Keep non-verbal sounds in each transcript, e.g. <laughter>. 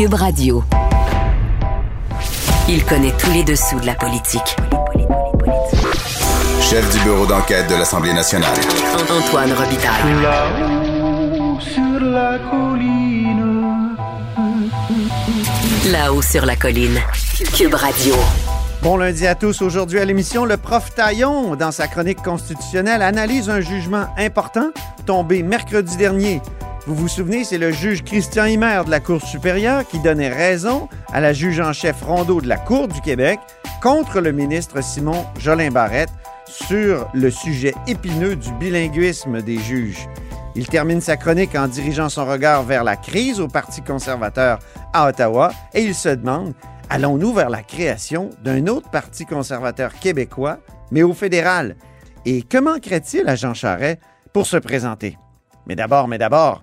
Cube Radio. Il connaît tous les dessous de la politique. Chef du bureau d'enquête de l'Assemblée nationale. Antoine Robitaille. Là-haut sur la colline. Là-haut sur la colline. Cube Radio. Bon lundi à tous. Aujourd'hui à l'émission, le prof Taillon, dans sa chronique constitutionnelle, analyse un jugement important tombé mercredi dernier. Vous vous souvenez, c'est le juge Christian Himer de la Cour supérieure qui donnait raison à la juge en chef Rondeau de la Cour du Québec contre le ministre Simon Jolin Barrette sur le sujet épineux du bilinguisme des juges. Il termine sa chronique en dirigeant son regard vers la crise au Parti conservateur à Ottawa et il se demande allons-nous vers la création d'un autre Parti conservateur québécois, mais au fédéral? Et que manquerait-il à Jean Charest pour se présenter? Mais d'abord, mais d'abord,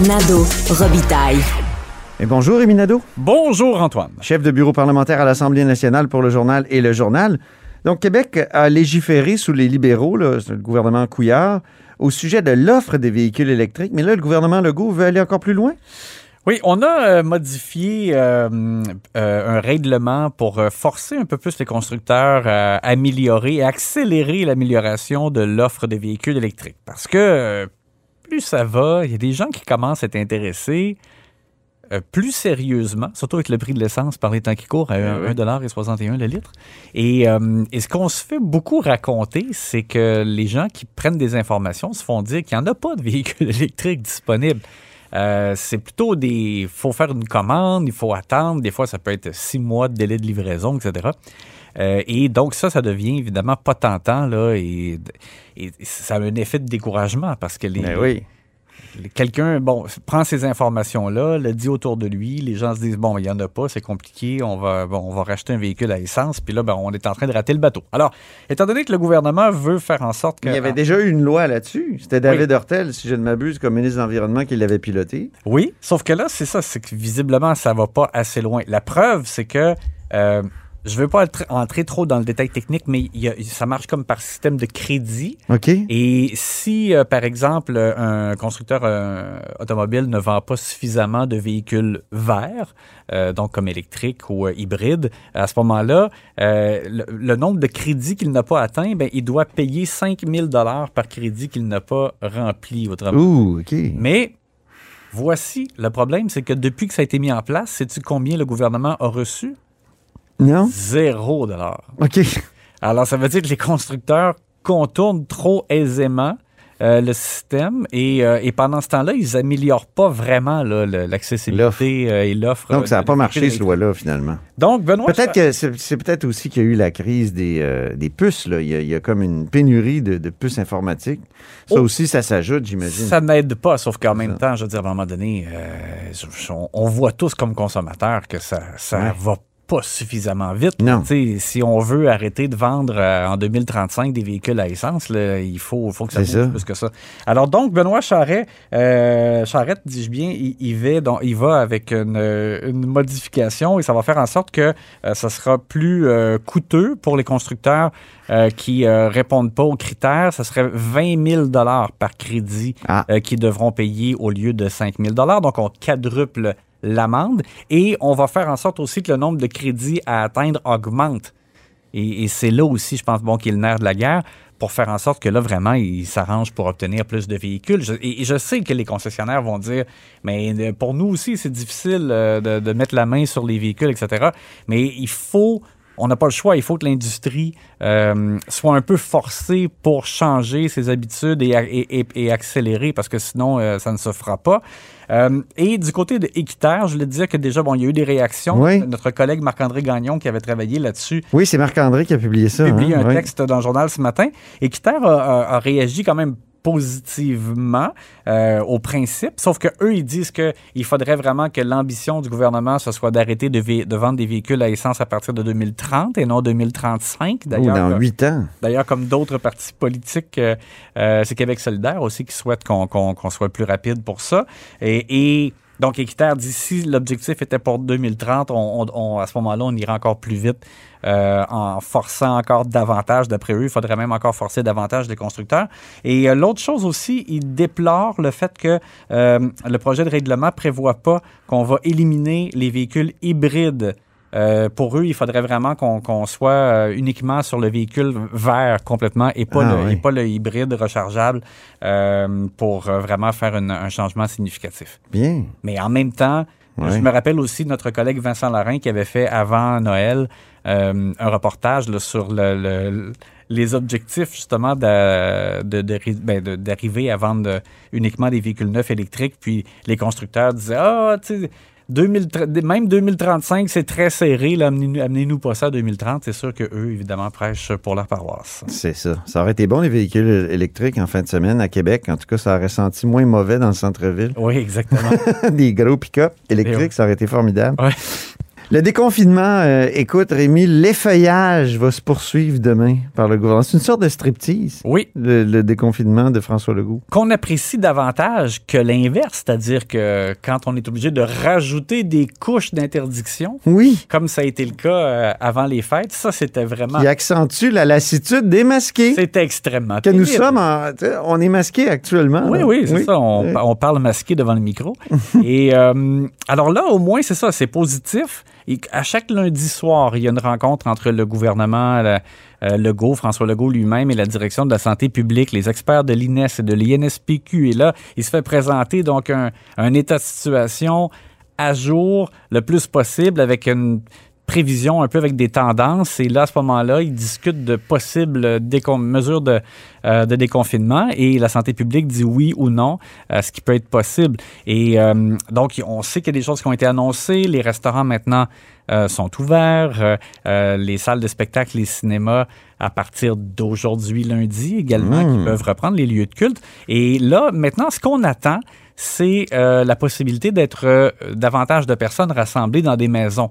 Nado Robitaille. Et bonjour Rémi Nadeau, Bonjour, Antoine. chef de bureau parlementaire à l'Assemblée nationale pour le journal et le journal. Donc Québec a légiféré sous les libéraux, là, le gouvernement Couillard, au sujet de l'offre des véhicules électriques. Mais là, le gouvernement Legault veut aller encore plus loin. Oui, on a euh, modifié euh, euh, un règlement pour euh, forcer un peu plus les constructeurs à améliorer et accélérer l'amélioration de l'offre de véhicules électriques. Parce que euh, plus ça va, il y a des gens qui commencent à être intéressés euh, plus sérieusement, surtout avec le prix de l'essence par les temps qui courent à oui. 1,61 le litre. Et, euh, et ce qu'on se fait beaucoup raconter, c'est que les gens qui prennent des informations se font dire qu'il n'y en a pas de véhicules <laughs> électriques disponibles. Euh, c'est plutôt des. Il faut faire une commande, il faut attendre. Des fois, ça peut être six mois de délai de livraison, etc. Euh, et donc, ça, ça devient évidemment pas tentant, là, et, et ça a un effet de découragement parce que les, Ben oui. quelqu'un, bon, prend ces informations-là, le dit autour de lui, les gens se disent, bon, il n'y en a pas, c'est compliqué, on va, bon, on va racheter un véhicule à essence, puis là, ben, on est en train de rater le bateau. Alors, étant donné que le gouvernement veut faire en sorte que... Il y avait déjà eu une loi là-dessus. C'était David Hortel, si je ne m'abuse, comme ministre de l'Environnement, qui l'avait piloté. Oui, sauf que là, c'est ça, c'est que visiblement, ça va pas assez loin. La preuve, c'est que euh, je veux pas entrer trop dans le détail technique, mais il y a- ça marche comme par système de crédit. OK. Et si, euh, par exemple, un constructeur euh, automobile ne vend pas suffisamment de véhicules verts, euh, donc comme électriques ou hybrides, à ce moment-là, le, le nombre de crédits qu'il n'a pas atteint, ben, il doit payer 5 000 par crédit qu'il n'a pas rempli. Autrement. Ouh, OK. Mais voici le problème, c'est que depuis que ça a été mis en place, sais-tu combien le gouvernement a reçu? Non? Zéro dollar. OK. Alors, ça veut dire que les constructeurs contournent trop aisément euh, le système et, euh, et pendant ce temps-là, ils améliorent pas vraiment l'accessibilité euh, et l'offre. Donc, ça n'a pas marché, véhicules ce loi-là, finalement. Donc, Benoît, Peut-être que c'est peut-être aussi qu'il y a eu la crise des, des puces. Là. Il, y a, il y a comme une pénurie de, de puces informatiques. Ça Oh. aussi, ça s'ajoute, j'imagine. ça n'aide pas, sauf qu'en même temps, je veux dire, à un moment donné, on, voit tous comme consommateurs que ça Ouais. va pas suffisamment vite. Non. Si on veut arrêter de vendre euh, en 2035 des véhicules à essence, là, il faut, faut que ça bouge plus que ça. Alors donc, Benoît Charret, euh, Charette, dis-je bien, il, il va, donc, il va avec une, une modification et ça va faire en sorte que euh, ça sera plus euh, coûteux pour les constructeurs qui répondent pas aux critères. Ça serait 20 000 par crédit Ah. euh, qui devront payer au lieu de 5 000 Donc, on quadruple l'amende et on va faire en sorte aussi que le nombre de crédits à atteindre augmente. Et, c'est là aussi, je pense, bon, qu'il est le nerf de la guerre. pour faire en sorte que là, vraiment, ils s'arrangent pour obtenir plus de véhicules. Et, je sais que les concessionnaires vont dire, mais euh, pour nous aussi, c'est difficile euh, de mettre la main sur les véhicules, etc. Mais il faut... On n'a pas le choix. Il faut que l'industrie euh, soit un peu forcée pour changer ses habitudes et, et- et- et accélérer parce que sinon, euh, ça ne se fera pas. Euh, et du côté de je voulais te dire que déjà, bon, il y a eu des réactions. Oui. Notre collègue Marc-André Gagnon qui avait travaillé là-dessus Oui, c'est Marc-André qui a publié ça. publié hein, un oui. texte dans le journal ce matin. A, a- a réagi quand même positivement euh, au principe, sauf que eux ils disent que il faudrait vraiment que l'ambition du gouvernement ce soit d'arrêter de, vendre des véhicules à essence à partir de 2030 et non 2035 Ou d'ailleurs. dans huit ans. D'ailleurs, comme d'autres partis politiques, euh, euh, c'est Québec solidaire aussi qui souhaite qu'on soit plus rapide pour ça. Et, et donc, Équiterre dit si l'objectif était pour 2030, on, on- à ce moment-là, on ira encore plus vite euh, en forçant encore davantage, d'après eux. Il faudrait même encore forcer davantage les constructeurs. Et euh, l'autre chose aussi, ils déplorent le fait que euh, le projet de règlement prévoit pas qu'on va éliminer les véhicules hybrides euh, pour eux, il faudrait vraiment qu'on soit euh, uniquement sur le véhicule vert complètement et pas, Ah le, oui. et pas le hybride rechargeable euh, pour euh, vraiment faire une- un changement significatif. Bien. Mais en même temps, je me rappelle aussi notre collègue Vincent Larin qui avait fait avant Noël euh, un reportage là, sur le, le- les objectifs justement de- de- de ben, de- d'arriver à vendre uniquement des véhicules neufs électriques. Puis les constructeurs disaient Ah, tu sais, 2030 même 2035, c'est très serré. Amenez-nous amenez-nous pas ça à 2030. C'est sûr que eux, évidemment, prêchent pour leur paroisse. C'est ça. Ça aurait été bon, les véhicules électriques en fin de semaine à Québec. En tout cas, ça aurait senti moins mauvais dans le centre-ville. Oui, exactement. <laughs> Des gros pick-up électriques, Et ouais. ça aurait été formidable. Ouais. Le déconfinement, euh, écoute, Rémi, l'effeuillage va se poursuivre demain par le gouvernement. C'est une sorte de striptease, oui, le, le déconfinement de François Legault. qu'on apprécie davantage que l'inverse, c'est-à-dire que quand on est obligé de rajouter des couches d'interdiction, Oui, comme ça a été le cas euh, avant les fêtes, ça c'était vraiment qui accentue la lassitude des masqués. c'était extrêmement Que nous sommes en, on est masqués actuellement. Oui, là. oui, c'est ça. On, Oui. on parle masqué devant le micro. <laughs> Et euh, alors là, au moins, c'est ça, c'est positif. Et à chaque lundi soir, il y a une rencontre entre le gouvernement, la- euh, Legault, François Legault lui-même et la direction de la santé publique, les experts de l'INES et de l'INSPQ. Et là, il se fait présenter donc un, un état de situation à jour le plus possible avec une prévision un peu avec des tendances. Et là, à ce moment-là, ils discutent de possibles décon- mesures de, euh, de déconfinement et la santé publique dit oui ou non à ce qui peut être possible. Et euh, donc, on sait qu'il y a des choses qui ont été annoncées. Les restaurants maintenant euh, sont ouverts. Euh, euh, les salles de spectacle, les cinémas, à partir d'aujourd'hui, lundi également, qui peuvent reprendre les lieux de culte. Et là, maintenant, ce qu'on attend, c'est euh, la possibilité d'être euh, davantage de personnes rassemblées dans des maisons.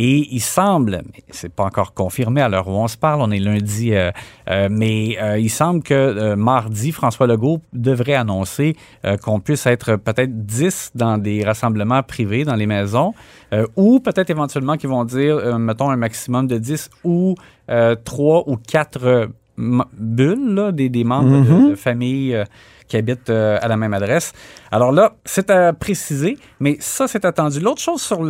Et il semble, mais c'est pas encore confirmé à l'heure où on se parle, on est lundi, euh, euh, mais euh, il semble que mardi, François Legault devrait annoncer qu'on puisse être peut-être 10 dans des rassemblements privés dans les maisons, ou peut-être éventuellement qu'ils vont dire, mettons, un maximum de 10 ou euh, 3 ou 4 bulles, là, des, des membres de, de famille qui habitent euh, à la même adresse. Alors là, c'est à préciser, mais ça, c'est attendu. L'autre chose sur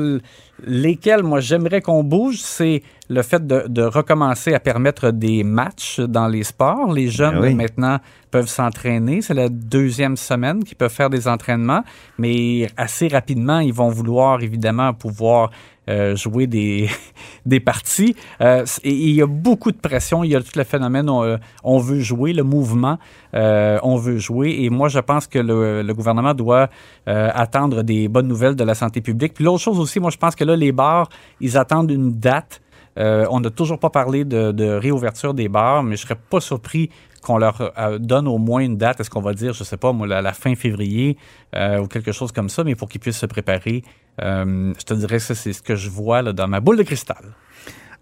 lesquelles, moi, j'aimerais qu'on bouge, c'est le fait de, de recommencer à permettre des matchs dans les sports. Les jeunes, Ben oui. maintenant, peuvent s'entraîner. C'est la deuxième semaine qu'ils peuvent faire des entraînements, mais assez rapidement, ils vont vouloir, évidemment, pouvoir euh, jouer des, <laughs> des parties. Euh, et il y a beaucoup de pression. Il y a tout le phénomène, on, euh, veut jouer, le mouvement, on veut jouer. Et moi, je pense que le, le gouvernement doit attendre des bonnes nouvelles de la santé publique. Puis l'autre chose aussi, moi, je pense que là, les bars, ils attendent une date. Euh, on n'a toujours pas parlé de, de réouverture des bars, mais je serais pas surpris qu'on leur euh, donne au moins une date. Est-ce qu'on va dire, je sais pas, moi, la, la fin février euh, ou quelque chose comme ça, mais pour qu'ils puissent se préparer. Euh, je te dirais que c'est ce que je vois là, dans ma boule de cristal.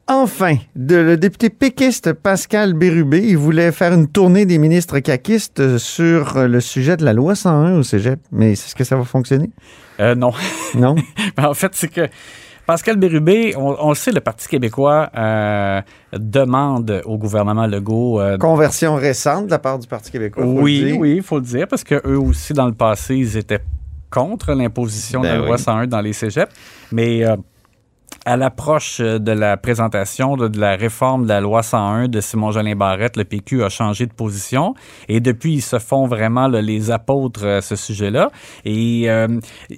Enfin, de, le député péquiste Pascal Bérubé, il voulait faire une tournée des ministres caquistes sur le sujet de la loi 101 au cégep. Mais est-ce que ça va fonctionner? Euh, non. Non? <laughs> en fait, c'est que Pascal Bérubé, on, on le sait, le Parti québécois euh, demande au gouvernement Legault euh, Conversion récente de la part du Parti québécois. faut le Oui, dire. oui, il faut le dire, parce que eux aussi, dans le passé, ils étaient contre l'imposition de Ben la loi oui. 101 dans les cégeps. Mais euh, à l'approche de la présentation de, la réforme de la loi 101 de Simon-Jolin Barrette, le PQ a changé de position et depuis, ils se font vraiment les apôtres à ce sujet-là. Et euh,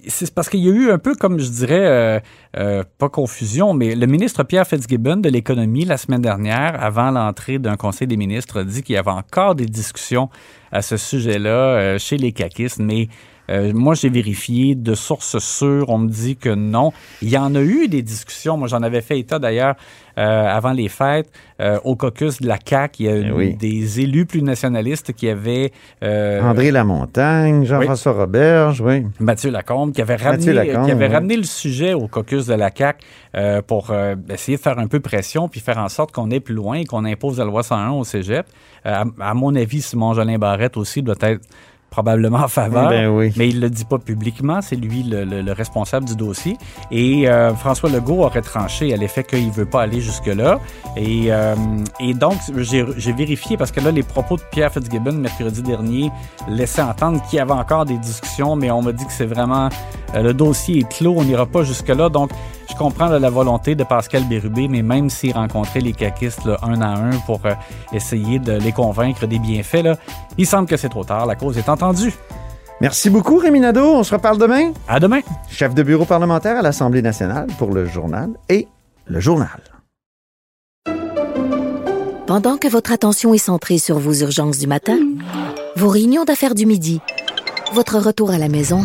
c'est parce qu'il y a eu un peu, comme je dirais, euh, euh, pas confusion, mais le ministre Pierre Fitzgibbon de l'économie la semaine dernière, avant l'entrée d'un conseil des ministres, dit qu'il y avait encore des discussions à ce sujet-là euh, chez les caquistes, mais euh, moi, j'ai vérifié de sources sûres. On me dit que non. Il y en a eu des discussions. Moi, j'en avais fait état d'ailleurs euh, avant les fêtes euh, au caucus de la CAQ. Il y a Eh oui. des élus plus nationalistes qui avaient euh, André Lamontagne, Jean-François Roberge, oui. Mathieu Lacombe qui avait ramené, Lacombe, qui avait ramené le sujet au caucus de la CAQ euh, pour euh, essayer de faire un peu pression puis faire en sorte qu'on aille plus loin et qu'on impose la loi 101 au cégep. À, à mon avis, Simon Jolin Barrette aussi doit être probablement en faveur, Ben oui. mais il le dit pas publiquement, c'est lui le, le- le responsable du dossier. Et euh, François Legault aurait tranché à l'effet qu'il veut pas aller jusque-là. Et, euh, et donc, j'ai vérifié parce que là, les propos de Pierre Fitzgibbon mercredi dernier laissaient entendre qu'il y avait encore des discussions, mais on m'a dit que c'est vraiment le dossier est clos, on n'ira pas jusque-là. Donc, je comprends là, la volonté de Pascal Bérubé, mais même s'il rencontrait les caquistes là, un à un pour euh, essayer de les convaincre des bienfaits, là, il semble que c'est trop tard. La cause est entendue. Merci beaucoup, Rémi Nadeau. On se reparle demain. À demain. Chef de bureau parlementaire à l'Assemblée nationale pour le journal et le journal. Pendant que votre attention est centrée sur vos urgences du matin, vos réunions d'affaires du midi, votre retour à la maison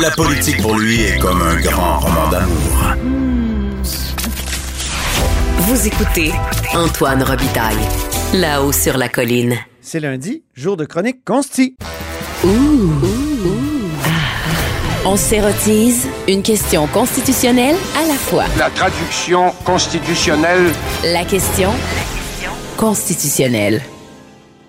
la politique pour lui est comme un grand roman d'amour. Vous écoutez Antoine Robitaille, là-haut sur la colline. C'est lundi, jour de chronique consti. On s'érotise une question constitutionnelle à la fois. La traduction constitutionnelle La question constitutionnelle.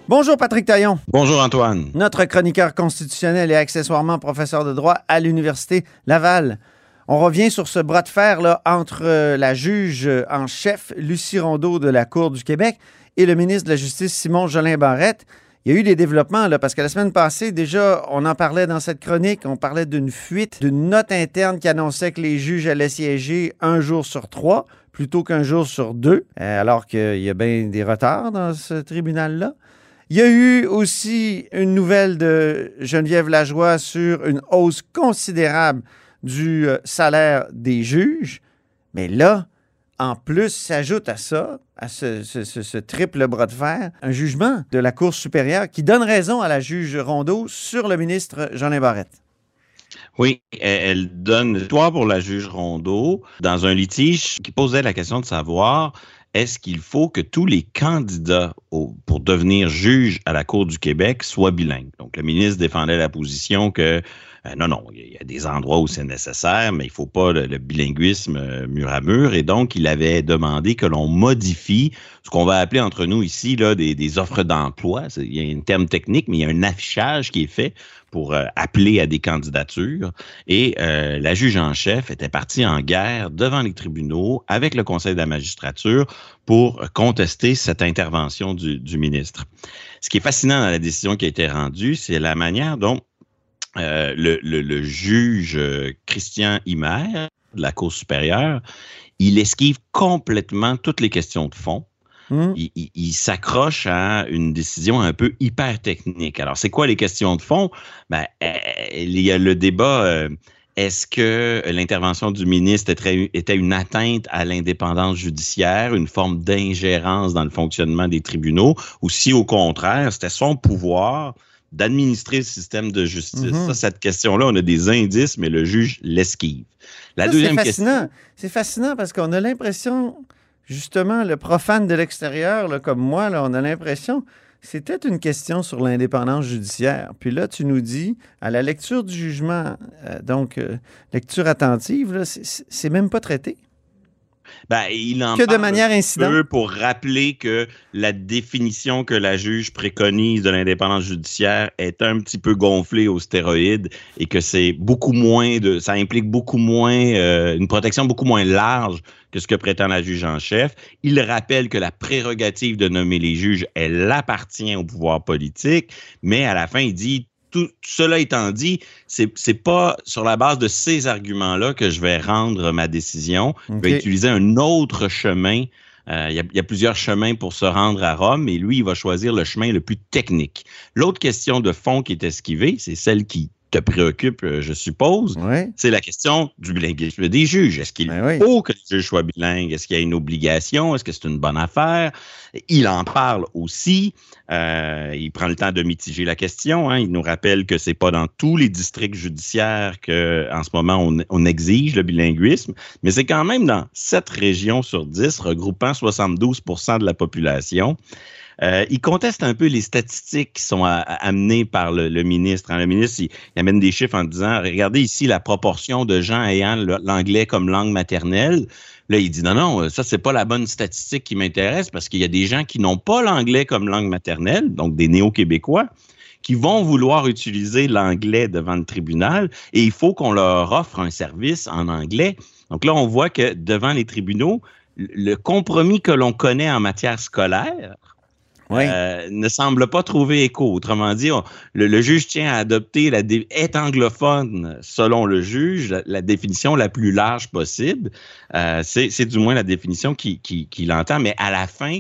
Bonjour Patrick Taillon, Bonjour Antoine. notre chroniqueur constitutionnel et accessoirement professeur de droit à l'Université Laval. On revient sur ce bras de fer là, entre euh, la juge en chef Lucie Rondeau de la Cour du Québec et le ministre de la Justice Simon Jolin Barrette. Il y a eu des développements, là, parce que la semaine passée, déjà, on en parlait dans cette chronique, on parlait d'une fuite, d'une note interne qui annonçait que les juges allaient siéger un jour sur trois plutôt qu'un jour sur deux, euh, alors qu'il y a bien des retards dans ce tribunal-là. Il y a eu aussi une nouvelle de Geneviève Lajoie sur une hausse considérable du euh, salaire des juges. Mais là, en plus, s'ajoute à ça, à ce, triple bras de fer, un jugement de la Cour supérieure qui donne raison à la juge Rondeau sur le ministre Jean Barrette. Oui, elle, elle donne victoire pour la juge Rondeau dans un litige qui posait la question de savoir est-ce qu'il faut que tous les candidats pour devenir juge à la Cour du Québec soient bilingues? Donc, le ministre défendait la position que euh, non, non, il y a des endroits où c'est nécessaire, mais il faut pas le, bilinguisme euh, mur à mur. Et donc, il avait demandé que l'on modifie ce qu'on va appeler entre nous ici là, des, offres d'emploi. Il y a un terme technique, mais il y a un affichage qui est fait pour euh, appeler à des candidatures. Et la juge en chef était partie en guerre devant les tribunaux avec le Conseil de la magistrature pour contester cette intervention du, du ministre. Ce qui est fascinant dans la décision qui a été rendue, c'est la manière dont euh, le, le- le juge euh, Christian Himer de la Cour supérieure, il esquive complètement toutes les questions de fond Hmm? il, il- il s'accroche à une décision un peu hyper technique. Alors, c'est quoi les questions de fond? Ben, euh, il y a le débat. euh, est-ce que l'intervention du ministre était, était une atteinte à l'indépendance judiciaire, une forme d'ingérence dans le fonctionnement des tribunaux, ou si au contraire, c'était son pouvoir d'administrer le système de justice? Mhm. Ça, cette question-là, on a des indices, mais le juge l'esquive. La Ça, deuxième c'est question. fascinant. C'est fascinant parce qu'on a l'impression, justement, le profane de l'extérieur, comme moi, là, on a l'impression c'était une question sur l'indépendance judiciaire. Puis là, tu nous dis, à la lecture du jugement, euh, donc euh, lecture attentive, c'est même pas traité. Ben, il en Que de manière un peu pour rappeler que la définition que la juge préconise de l'indépendance judiciaire est un petit peu gonflée aux stéroïdes et que c'est beaucoup moins de, ça implique beaucoup moins, euh, une protection beaucoup moins large que ce que prétend la juge en chef. Il rappelle que la prérogative de nommer les juges, elle appartient au pouvoir politique, mais à la fin, il dit tout cela étant dit, c'est c'est pas sur la base de ces arguments-là que je vais rendre ma décision. Je vais utiliser un autre chemin. Euh, Il y, a- il y a plusieurs chemins pour se rendre à Rome et lui, il va choisir le chemin le plus technique. L'autre question de fond qui est esquivée, c'est celle qui te préoccupe, euh, je suppose. C'est la question du bilinguisme des juges. Est-ce qu'il Ben oui. faut que les juges soient bilingues? Est-ce qu'il y a une obligation? Est-ce que c'est une bonne affaire? Il en parle aussi. Euh, il prend le temps de mitiger la question. hein. Il nous rappelle que c'est pas dans tous les districts judiciaires que, en ce moment, on, on exige le bilinguisme, mais c'est quand même dans sept régions sur 10, regroupant 72% de la population. Euh, il conteste un peu les statistiques qui sont amenées par le, ministre. hein. Le ministre, il, il amène des chiffres en disant, regardez ici la proportion de gens ayant l'anglais comme langue maternelle. Là, il dit, non, non, ça, c'est pas la bonne statistique qui m'intéresse parce qu'il y a des gens qui n'ont pas l'anglais comme langue maternelle, donc des néo-québécois, qui vont vouloir utiliser l'anglais devant le tribunal et il faut qu'on leur offre un service en anglais. Donc là, on voit que devant les tribunaux, le compromis que l'on connaît en matière scolaire, Euh, ne semble pas trouver écho. Autrement dit, on- le, le juge tient à adopter la est anglophone, selon le juge, la, la définition la plus large possible. Euh, c'est c'est du moins la définition qu'il qui, qu'il entend, mais à la fin.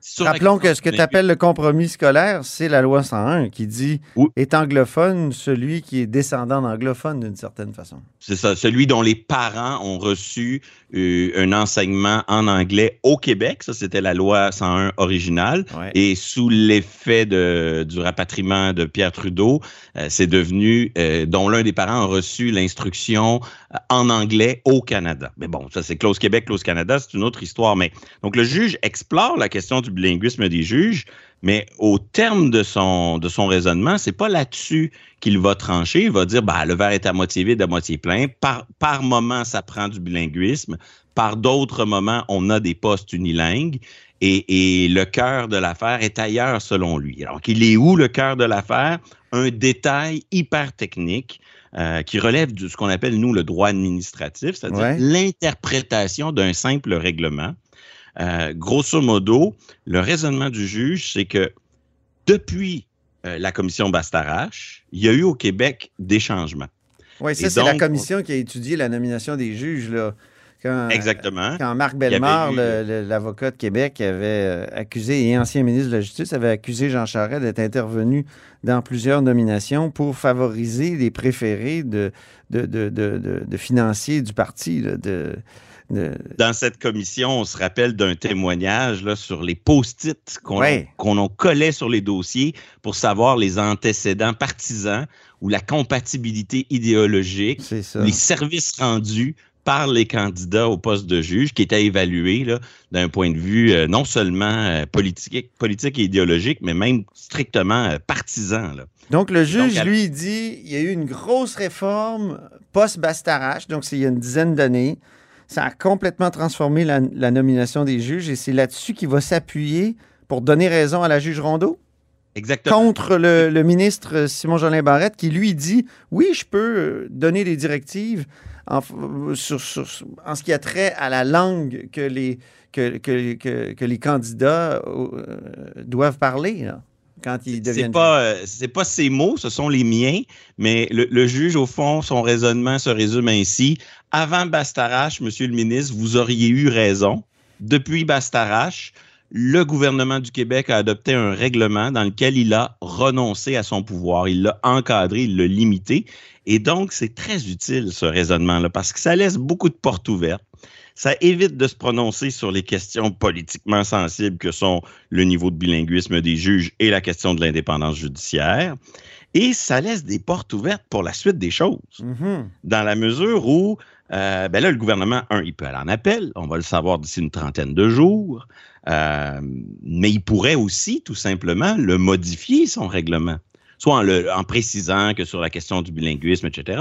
sur Rappelons que ce que tu appelles le compromis scolaire, c'est la loi 101 qui dit Oui. est anglophone celui qui est descendant d'anglophone d'une certaine façon. C'est ça, celui dont les parents ont reçu un enseignement en anglais au Québec. Ça, c'était la loi 101 originale. Ouais. Et sous l'effet du rapatriement de Pierre Trudeau, euh, c'est devenu, euh, dont l'un des parents a reçu l'instruction euh, en anglais au Canada. Mais bon, ça, c'est Clause Québec, Clause Canada, c'est une autre histoire. Mais donc, le juge explore la question du bilinguisme des juges, mais au terme de son, de son raisonnement, c'est pas là-dessus qu'il va trancher. Il va dire, bah, le verre est à moitié vide, à moitié plein. Par, par moment, ça prend du bilinguisme. Par d'autres moments, on a des postes unilingues. Et, et le cœur de l'affaire est ailleurs, selon lui. Alors, il est où le cœur de l'affaire? Un détail hyper technique euh, qui relève de ce qu'on appelle, nous, le droit administratif, c'est-à-dire Ouais. l'interprétation d'un simple règlement. Euh, grosso modo, le raisonnement du juge, c'est que depuis euh, la commission Bastarache, il y a eu au Québec des changements. Oui, ça, c'est la commission qui a étudié la nomination des juges. Là, quand, Exactement. Quand Marc Bellemare, l'avocat de Québec, avait euh, accusé, et ancien ministre de la Justice, avait accusé Jean Charest d'être intervenu dans plusieurs nominations pour favoriser les préférés de, de, de, de, de- de financiers du parti. là, de, de- Dans cette commission, on se rappelle d'un témoignage là, sur les post-it qu'on Ouais. qu'on collait sur les dossiers pour savoir les antécédents partisans ou la compatibilité idéologique, les services rendus par les candidats au poste de juge qui étaient évalués là, d'un point de vue euh, non seulement euh, politique, politique et idéologique, mais même strictement euh, partisan. là. Donc, le juge, à- lui, dit il y a eu une grosse réforme post-Bastarache, donc c'est il y a une dizaine d'années. Ça a complètement transformé la, la nomination des juges et c'est là-dessus qu'il va s'appuyer pour donner raison à la juge Rondeau? Exactement. contre le, le ministre Simon-Jolin Barrette qui, lui, dit oui, je peux euh, donner des directives en, f- sur, sur- en ce qui a trait à la langue que les, que, que- que- que les candidats euh, doivent parler là, quand ils C'est deviennent pas, euh, c'est pas ses mots, ce sont les miens, mais le, le juge, au fond, son raisonnement se résume ainsi. Avant Bastarache, Monsieur le ministre, vous auriez eu raison. Depuis Bastarache, le gouvernement du Québec a adopté un règlement dans lequel il a renoncé à son pouvoir. Il l'a encadré, il l'a limité. Et donc, c'est très utile, ce raisonnement-là, parce que ça laisse beaucoup de portes ouvertes. Ça évite de se prononcer sur les questions politiquement sensibles que sont le niveau de bilinguisme des juges et la question de l'indépendance judiciaire. Et ça laisse des portes ouvertes pour la suite des choses, Mhm. dans la mesure où, euh, ben là, le gouvernement, un, il peut aller en appel, on va le savoir d'ici une trentaine de jours, euh, mais il pourrait aussi, tout simplement, le modifier, son règlement. Soit en, le, en précisant que sur la question du bilinguisme, etc.,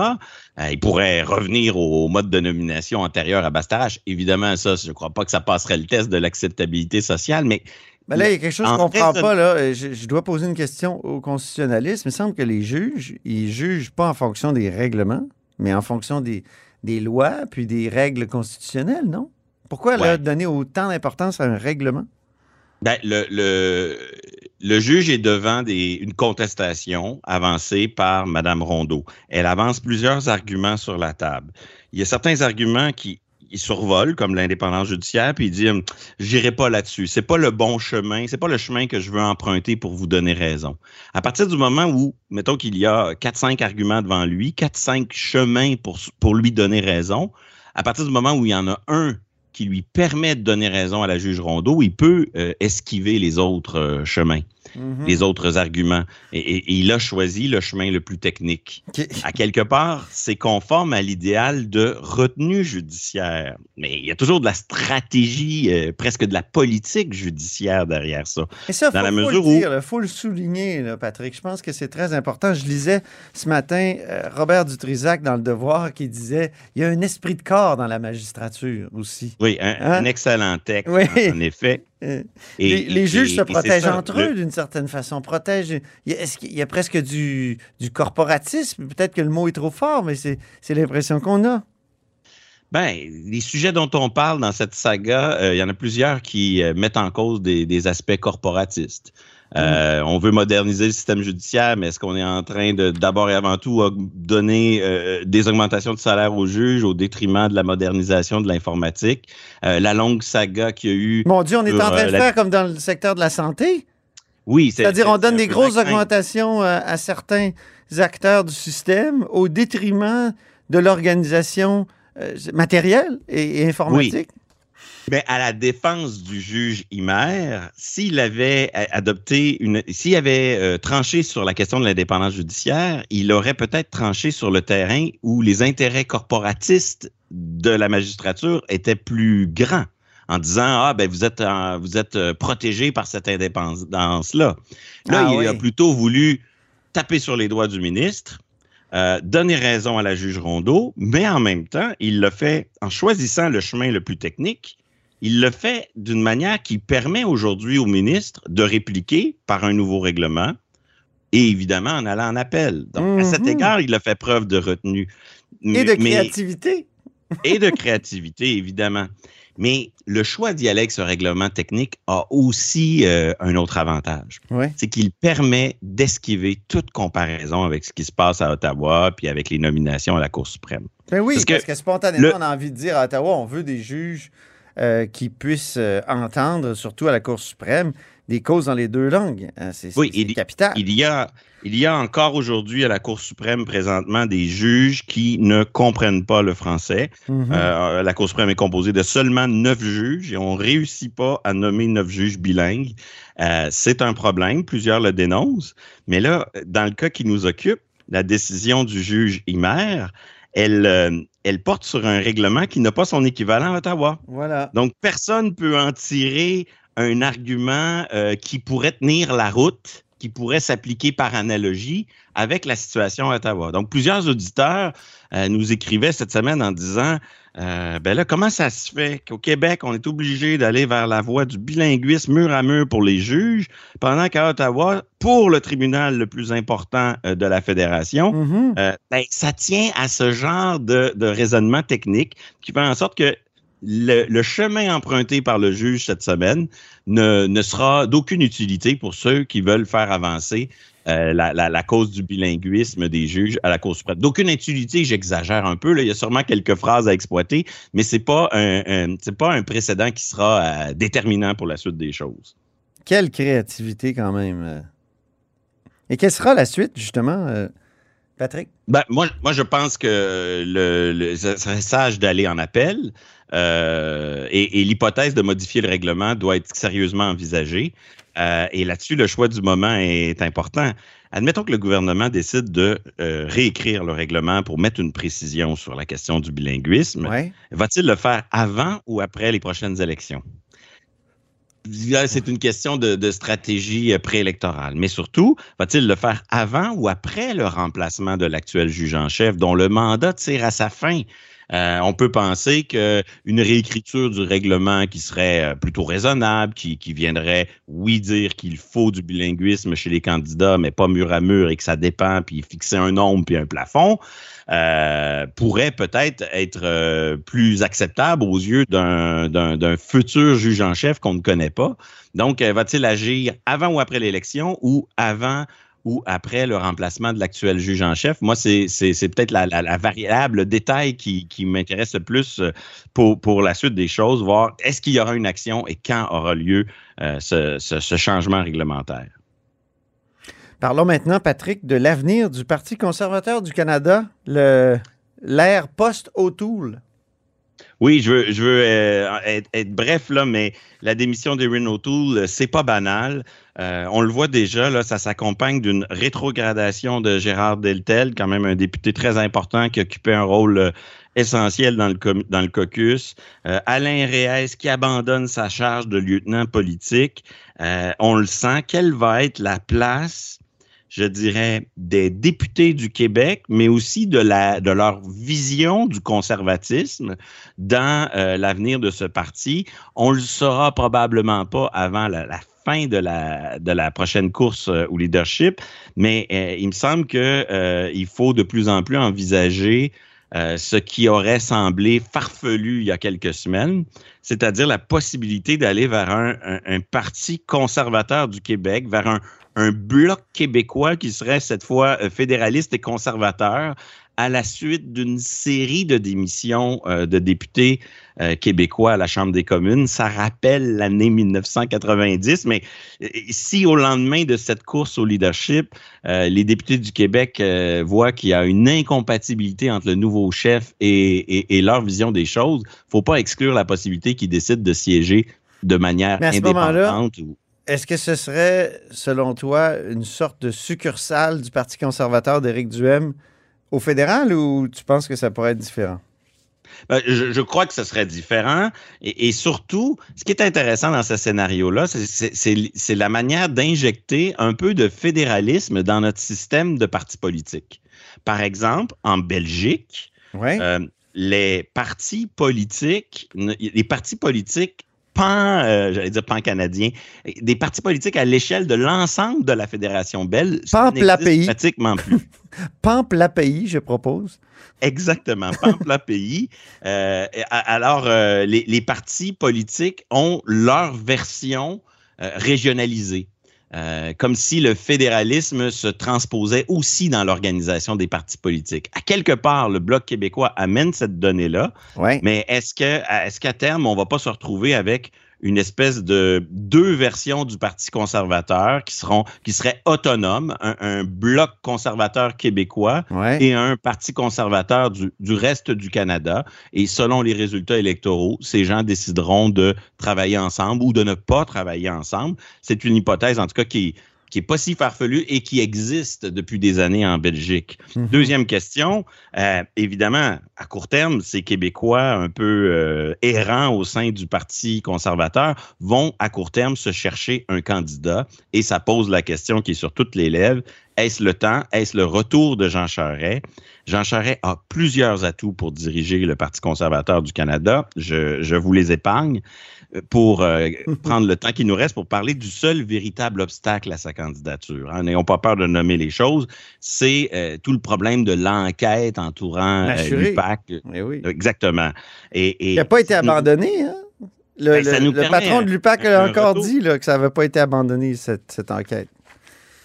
euh, il pourrait revenir au, mode de nomination antérieur à Bastarache. Évidemment, ça, je ne crois pas que ça passerait le test de l'acceptabilité sociale, mais ben là, il y a quelque chose qu'on ne comprend pas. Là. Je, je, dois poser une question au constitutionnaliste. Il me semble que les juges, ils jugent pas en fonction des règlements, mais en fonction des, des lois puis des règles constitutionnelles, non? Pourquoi a donné autant d'importance à un règlement? Ben, le, le, le, juge est devant une contestation avancée par Mme Rondeau. Elle avance plusieurs arguments sur la table. Il y a certains arguments qui survolent, comme l'indépendance judiciaire, puis il dit J'irai pas là-dessus. C'est pas le bon chemin, c'est pas le chemin que je veux emprunter pour vous donner raison. À partir du moment où, mettons qu'il y a 4-5 arguments devant lui, 4-5 chemins pour, pour lui donner raison, à partir du moment où il y en a un qui lui permet de donner raison à la juge Rondeau, il peut euh, esquiver les autres euh, chemins. Mhm. les autres arguments. Et, il a choisi le chemin le plus technique. À quelque part, c'est conforme à l'idéal de retenue judiciaire. Mais il y a toujours de la stratégie, euh, presque de la politique judiciaire derrière ça. Et ça, Dans faut, la mesure le dire, il faut le souligner, Patrick. Je pense que c'est très important. Je lisais ce matin euh, Robert Dutrisac dans Le Devoir qui disait il y a un esprit de corps dans la magistrature aussi. Oui, un, hein? excellent texte, en effet. Euh, les, juges se protègent entre eux d'une certaine façon. Protègent. Est-ce qu'il y a presque du, du corporatisme? Peut-être que le mot est trop fort, mais c'est l'impression qu'on a. Ben, les sujets dont on parle dans cette saga, euh, il y en a plusieurs qui euh, mettent en cause des, des aspects corporatistes. Euh, on veut moderniser le système judiciaire, mais est-ce qu'on est en train de d'abord et avant tout donner euh, des augmentations de salaire aux juges au détriment de la modernisation de l'informatique? Euh, la longue saga qu'il y a eu. Mon Dieu, on est en train de faire comme dans le secteur de la santé? Oui, c'est-à-dire on donne des grosses augmentations à certains acteurs du système au détriment de l'organisation matérielle et, informatique. Mais à la défense du juge Himer, s'il avait adopté une, s'il avait euh, tranché sur la question de l'indépendance judiciaire, il aurait peut-être tranché sur le terrain où les intérêts corporatistes de la magistrature étaient plus grands en disant ah ben vous êtes vous êtes euh, protégé par cette indépendance là. Là, ah il a plutôt voulu taper sur les doigts du ministre. Euh, donner raison à la juge Rondeau, mais en même temps, il le fait en choisissant le chemin le plus technique, il le fait d'une manière qui permet aujourd'hui au ministre de répliquer par un nouveau règlement et évidemment en allant en appel. Donc, à cet mhm. égard, il a fait preuve de retenue. Et de créativité. et de créativité, évidemment. Mais le choix d'y aller avec ce règlement technique a aussi euh, un autre avantage. C'est qu'il permet d'esquiver toute comparaison avec ce qui se passe à Ottawa puis avec les nominations à la Cour suprême. Ben oui, parce, que, spontanément, on a envie de dire à Ottawa, on veut des juges euh, qui puissent euh, entendre, surtout à la Cour suprême, des causes dans les deux langues. Hein, c'est oui, capital. Il y a, il y a encore aujourd'hui à la Cour suprême présentement des juges qui ne comprennent pas le français. Mhm. Euh, la Cour suprême est composée de seulement neuf juges et on ne réussit pas à nommer neuf juges bilingues. c'est un problème, plusieurs le dénoncent. Mais là, dans le cas qui nous occupe, la décision du juge Himer, elle, elle porte sur un règlement qui n'a pas son équivalent à Ottawa. Voilà. Donc, personne ne peut en tirer un argument euh, qui pourrait tenir la route, qui pourrait s'appliquer par analogie avec la situation à Ottawa. Donc, plusieurs auditeurs euh, nous écrivaient cette semaine en disant euh, ben là, comment ça se fait qu'au Québec, on est obligé d'aller vers la voie du bilinguisme mur à mur pour les juges, pendant qu'à Ottawa, pour le tribunal le plus important euh, de la fédération, mm-hmm. euh, ben, ça tient à ce genre de, raisonnement technique qui fait en sorte que le, chemin emprunté par le juge cette semaine ne, ne sera d'aucune utilité pour ceux qui veulent faire avancer euh, la, cause du bilinguisme des juges à la Cour suprême. D'aucune utilité, j'exagère un peu. Il y a sûrement quelques phrases à exploiter, mais ce n'est pas, un, pas un précédent qui sera euh, déterminant pour la suite des choses. Quelle créativité quand même. Euh. Et quelle sera la suite, justement, Patrick? Ben, moi, moi, je pense que le, serait sage d'aller en appel. et, et l'hypothèse de modifier le règlement doit être sérieusement envisagée. Euh, et là-dessus, le choix du moment est important. Admettons que le gouvernement décide de euh, réécrire le règlement pour mettre une précision sur la question du bilinguisme. Va-t-il le faire avant ou après les prochaines élections? C'est une question de, de stratégie euh, préélectorale. Mais surtout, va-t-il le faire avant ou après le remplacement de l'actuel juge en chef dont le mandat tire à sa fin? Euh, on peut penser qu'une réécriture du règlement qui serait euh, plutôt raisonnable, qui, qui viendrait, oui, dire qu'il faut du bilinguisme chez les candidats, mais pas mur à mur et que ça dépend, puis fixer un nombre puis un plafond, euh, pourrait peut-être être, euh, plus acceptable aux yeux d'un futur juge en chef qu'on ne connaît pas. Donc, va-t-il agir avant ou après l'élection ou avant ou après le remplacement de l'actuel juge en chef. Moi, c'est peut-être la, la, la, variable, le détail qui, qui m'intéresse le plus pour, pour la suite des choses, voir est-ce qu'il y aura une action et quand aura lieu euh, ce, ce, ce changement réglementaire. Parlons maintenant, Patrick, de l'avenir du Parti conservateur du Canada, l'ère post-O'Toole. Oui, je veux, je veux euh, être, être, bref, là, mais la démission d'Erin O'Toole, c'est pas banal. Euh, on le voit déjà, là, ça s'accompagne d'une rétrogradation de Gérard Deltel, quand même un député très important qui occupait un rôle euh, essentiel dans le, dans le caucus. Euh, Alain Reyes qui abandonne sa charge de lieutenant politique. On le sent. Quelle va être la place je dirais, des députés du Québec, mais aussi de, leur vision du conservatisme dans l'avenir de ce parti? On le saura probablement pas avant la, la fin de la, de la prochaine course euh, au leadership, mais euh, il me semble que euh, il faut de plus en plus envisager ce qui aurait semblé farfelu il y a quelques semaines, c'est-à-dire la possibilité d'aller vers un, un, un, parti conservateur du Québec, vers un, un bloc québécois qui serait cette fois fédéraliste et conservateur à la suite d'une série de démissions euh, de députés euh, québécois à la Chambre des communes. Ça rappelle l'année 1990, mais euh, si au lendemain de cette course au leadership, euh, les députés du Québec voient qu'il y a une incompatibilité entre le nouveau chef et, et, et leur vision des choses, faut pas exclure la possibilité qu'ils décident de siéger de manière mais à ce indépendante. Est-ce que ce serait, selon toi, une sorte de succursale du Parti conservateur d'Éric Duhem au fédéral ou tu penses que ça pourrait être différent? Ben, je, je, crois que ce serait différent. Et, et, surtout, ce qui est intéressant dans ce scénario-là, c'est la manière d'injecter un peu de fédéralisme dans notre système de partis politiques. Par exemple, en Belgique, ouais. euh, les partis politiques, les partis politiques pan, euh, j'allais dire pan canadien, des partis politiques à l'échelle de l'ensemble de la fédération belge. Pample pays. Pratiquement plus. <laughs> Pample pays, je propose. Exactement, Pample pays. <laughs> Euh, alors, euh, les, les, partis politiques ont leur version régionalisée. Euh, comme si le fédéralisme se transposait aussi dans l'organisation des partis politiques. À quelque part, le Bloc québécois amène cette donnée-là, ouais. mais est-ce qu'à terme, on va pas se retrouver avec une espèce de deux versions du Parti conservateur qui seront qui seraient autonomes, un, un bloc conservateur québécois ouais. et un Parti conservateur du, du, reste du Canada. Et selon les résultats électoraux, ces gens décideront de travailler ensemble ou de ne pas travailler ensemble. C'est une hypothèse, en tout cas, qui qui est pas si farfelu et qui existe depuis des années en Belgique. Mhm. Deuxième question, euh, évidemment, à court terme, ces Québécois un peu euh, errants au sein du Parti conservateur vont à court terme se chercher un candidat et ça pose la question qui est sur toutes les lèvres. Est-ce le temps? Est-ce le retour de Jean Charest? Jean Charest a plusieurs atouts pour diriger le Parti conservateur du Canada. Je, je vous les épargne pour euh, <laughs> prendre le temps qui nous reste pour parler du seul véritable obstacle à sa candidature. Hein. N'ayons pas peur de nommer les choses. C'est euh, tout le problème de l'enquête entourant euh, l'UPAC. Eh oui. Exactement. Et, et Il n'a pas été abandonné, hein? Le, ben, le, le patron de l'UPAC a encore retour. dit là, que ça n'avait pas été abandonné, cette, cette enquête.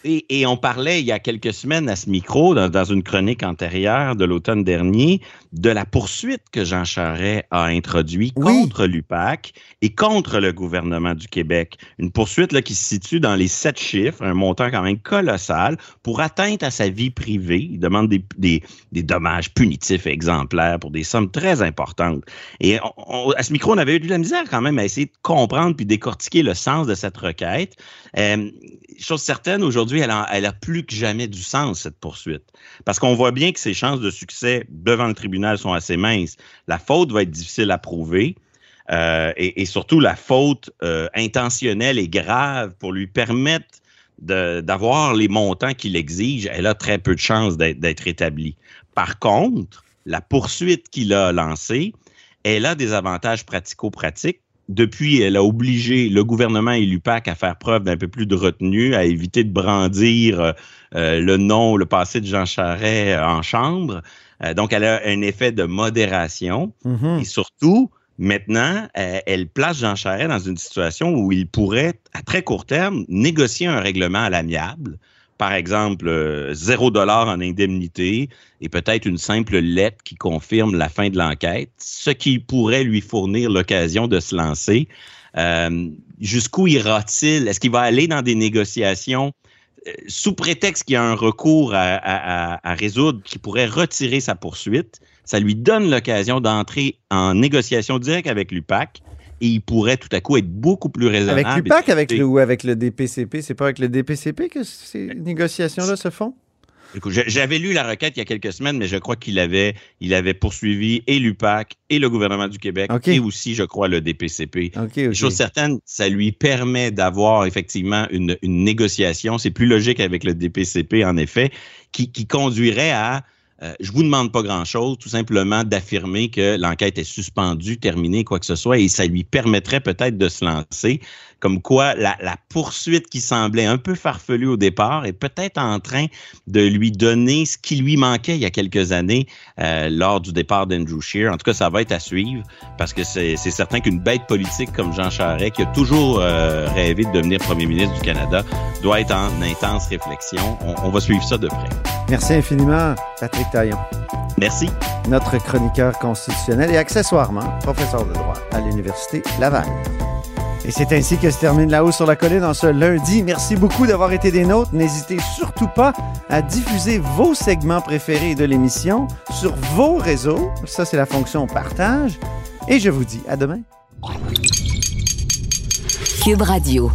Et, et, on parlait il y a quelques semaines à ce micro, dans, dans une chronique antérieure de l'automne dernier, de la poursuite que Jean Charest a introduite oui. contre l'UPAC et contre le gouvernement du Québec. Une poursuite là, qui se situe dans les sept chiffres, un montant quand même colossal, pour atteinte à sa vie privée. Il demande des, des, des dommages punitifs exemplaires pour des sommes très importantes. Et on, on, à ce micro, on avait eu de la misère quand même à essayer de comprendre puis décortiquer le sens de cette requête. Euh, chose certaine, aujourd'hui, elle, a, plus que jamais du sens, cette poursuite. Parce qu'on voit bien que ses chances de succès devant le tribunal sont assez minces. La faute va être difficile à prouver. euh, et, surtout la faute euh, intentionnelle et grave pour lui permettre d'avoir les montants qu'il exige, elle a très peu de chances d'être établie. Par contre, la poursuite qu'il a lancée, elle a des avantages pratico-pratiques. Depuis, elle a obligé le gouvernement et l'UPAC à faire preuve d'un peu plus de retenue, à éviter de brandir euh, le nom, le passé de Jean Charest euh, en chambre. Euh, donc, elle a un effet de modération. Mhm. Et surtout, maintenant, euh, elle place Jean Charest dans une situation où il pourrait, à très court terme, négocier un règlement à l'amiable. Par exemple, euh, zéro dollar en indemnité et peut-être une simple lettre qui confirme la fin de l'enquête, ce qui pourrait lui fournir l'occasion de se lancer. Euh, Jusqu'où ira-t-il? Est-ce qu'il va aller dans des négociations euh, sous prétexte qu'il y a un recours à- à résoudre qui pourrait retirer sa poursuite? Ça lui donne l'occasion d'entrer en négociation directe avec l'UPAC et il pourrait tout à coup être beaucoup plus raisonnable. Avec l'UPAC, avec le, ou avec le DPCP? C'est pas avec le DPCP que ces négociations-là se font? J'avais lu la requête il y a quelques semaines, mais je crois qu'il avait, il avait poursuivi et l'UPAC et le gouvernement du Québec et aussi, je crois, le DPCP. OK, Une OK. chose certaine, ça lui permet d'avoir effectivement une, une négociation. C'est plus logique avec le DPCP, en effet, qui, qui conduirait à euh, je vous demande pas grand-chose, tout simplement d'affirmer que l'enquête est suspendue, terminée, quoi que ce soit, et ça lui permettrait peut-être de se lancer. Comme quoi, la, poursuite qui semblait un peu farfelue au départ est peut-être en train de lui donner ce qui lui manquait il y a quelques années euh, lors du départ d'Andrew Scheer. En tout cas, ça va être à suivre parce que c'est c'est certain qu'une bête politique comme Jean Charest, qui a toujours euh, rêvé de devenir premier ministre du Canada, doit être en intense réflexion. On, on va suivre ça de près. Merci infiniment, Patrick Taillon. Merci. Notre chroniqueur constitutionnel et accessoirement professeur de droit à l'Université Laval. Et c'est ainsi que se termine La Haut sur la Colline en ce lundi. Merci beaucoup d'avoir été des nôtres. N'hésitez surtout pas à diffuser vos segments préférés de l'émission sur vos réseaux. Ça, c'est la fonction partage. Et je vous dis à demain. Cube Radio.